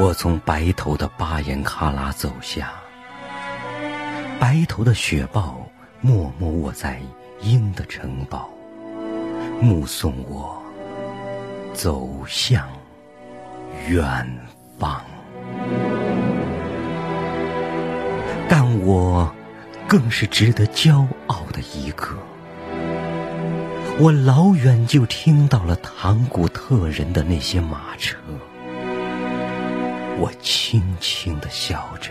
我从白头的巴颜喀拉走下，白头的雪豹默默卧在鹰的城堡，目送我走向远方。但我更是值得骄傲的一个。我老远就听到了唐古特人的那些马车。我轻轻的笑着，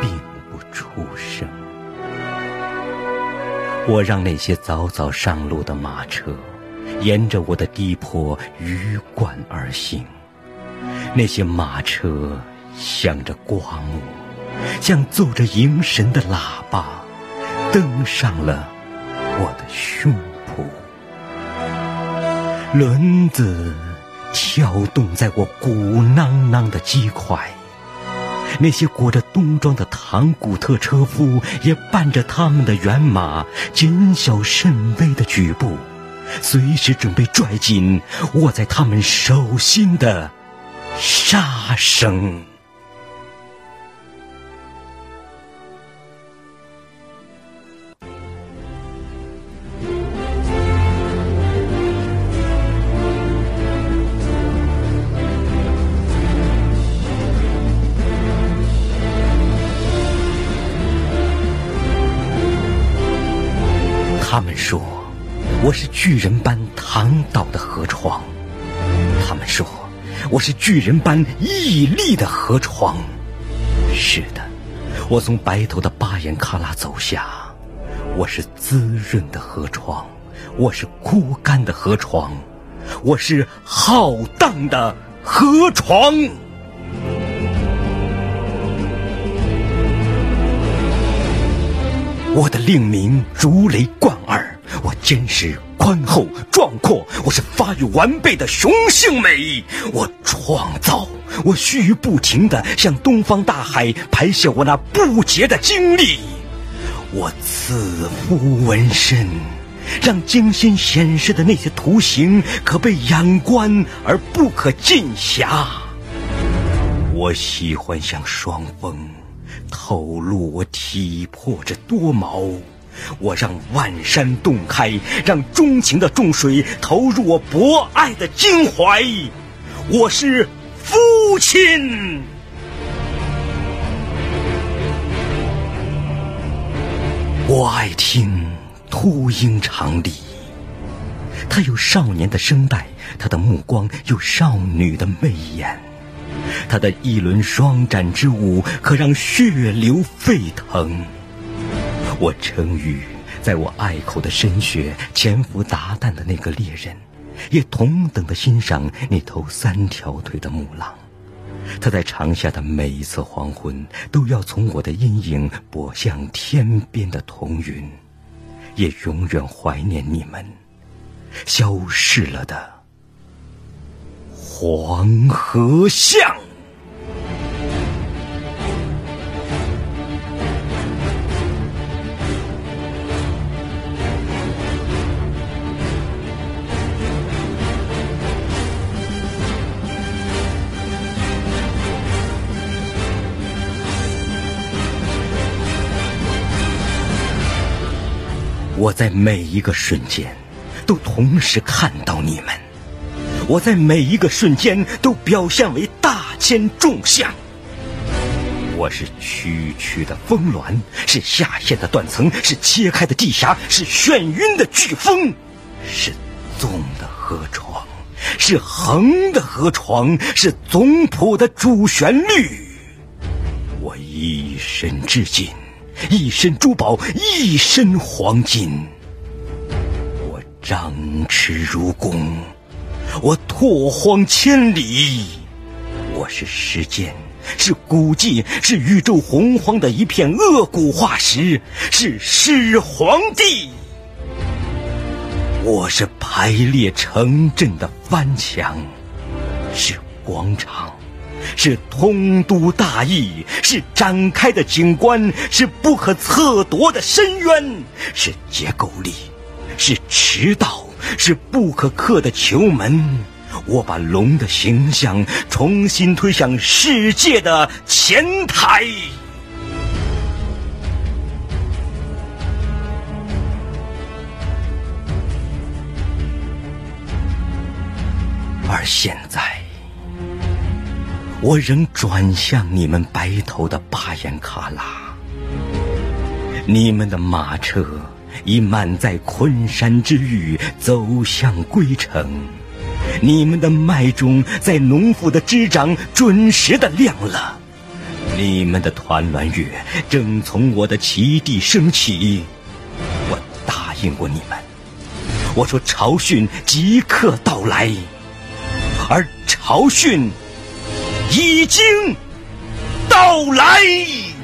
并不出声。我让那些早早上路的马车，沿着我的低坡鱼贯而行。那些马车向着刮目，像奏着迎神的喇叭，登上了我的胸脯。轮子。跳动在我鼓囊囊的肌块，那些裹着冬装的唐古特车夫也伴着他们的辕马，谨小慎微的举步，随时准备拽紧握在他们手心的沙绳。他们说我是巨人般躺倒的河床，他们说我是巨人般屹立的河床。是的，我从白头的巴颜喀拉走下，我是滋润的河床，我是枯干的河床，我是浩荡的河床。我的令名如雷贯坚实宽厚壮阔，我是发育完备的雄性美。我创造，我须臾不停地向东方大海排泄我那不竭的精力。我赐福纹身，让精心显示的那些图形可被仰观而不可尽暇。我喜欢像双峰。透露我体魄之多毛，我让万山洞开，让钟情的众水投入我博爱的襟怀。我是父亲，我爱听秃鹰长笛，他有少年的声带，他的目光有少女的媚眼。他的一轮双展之舞，可让血流沸腾。我称誉，在我隘口的深穴潜伏达旦的那个猎人，也同等的欣赏那头三条腿的母狼。他在长夏的每一次黄昏，都要从我的阴影拨向天边的彤云，也永远怀念你们消逝了的黄河巷。我在每一个瞬间，都同时看到你们；我在每一个瞬间，都表现为大千众相。我是区区的峰峦，是下陷的断层，是切开的地峡，是眩晕的飓风，是纵的河床，是横的河床，是总谱的主旋律。我一身致敬。一身珠宝，一身黄金。我张弛如弓，我拓荒千里。我是时间，是古迹，是宇宙洪荒的一片恶古化石，是始皇帝。我是排列成阵的翻墙，是广场。是通都大义，是展开的景观，是不可测夺的深渊，是结构力，是驰道，是不可克的球门。我把龙的形象重新推向世界的前台。而现在，我仍转向你们白头的巴颜喀拉，你们的马车已满载昆山之玉，走向归程。你们的麦种在农妇的枝掌准时的亮了，你们的团栾月正从我的旗地升起。我答应过你们，我说朝训即刻到来，而朝训已经到来。